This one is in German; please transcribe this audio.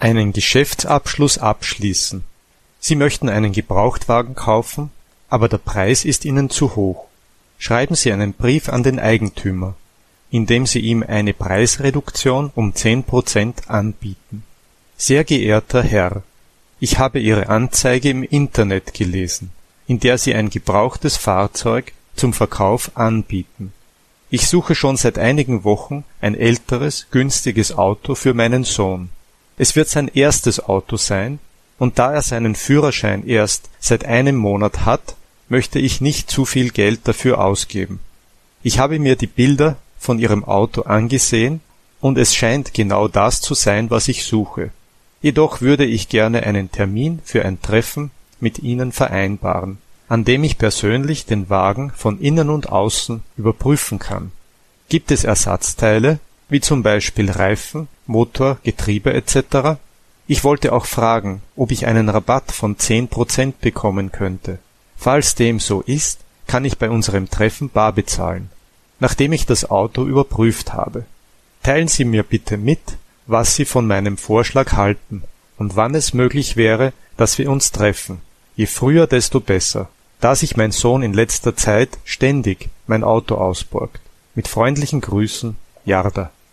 einen Geschäftsabschluss abschließen. Sie möchten einen Gebrauchtwagen kaufen, aber der Preis ist Ihnen zu hoch. Schreiben Sie einen Brief an den Eigentümer, indem Sie ihm eine Preisreduktion um zehn Prozent anbieten. Sehr geehrter Herr, ich habe Ihre Anzeige im Internet gelesen, in der Sie ein gebrauchtes Fahrzeug zum Verkauf anbieten. Ich suche schon seit einigen Wochen ein älteres, günstiges Auto für meinen Sohn. Es wird sein erstes Auto sein, und da er seinen Führerschein erst seit einem Monat hat, möchte ich nicht zu viel Geld dafür ausgeben. Ich habe mir die Bilder von Ihrem Auto angesehen, und es scheint genau das zu sein, was ich suche. Jedoch würde ich gerne einen Termin für ein Treffen mit Ihnen vereinbaren, an dem ich persönlich den Wagen von innen und außen überprüfen kann. Gibt es Ersatzteile, wie zum Beispiel Reifen, Motor, Getriebe etc.? Ich wollte auch fragen, ob ich einen Rabatt von zehn Prozent bekommen könnte. Falls dem so ist, kann ich bei unserem Treffen bar bezahlen, nachdem ich das Auto überprüft habe. Teilen Sie mir bitte mit, was Sie von meinem Vorschlag halten und wann es möglich wäre, dass wir uns treffen. Je früher, desto besser, da sich mein Sohn in letzter Zeit ständig mein Auto ausborgt. Mit freundlichen Grüßen, Jarda.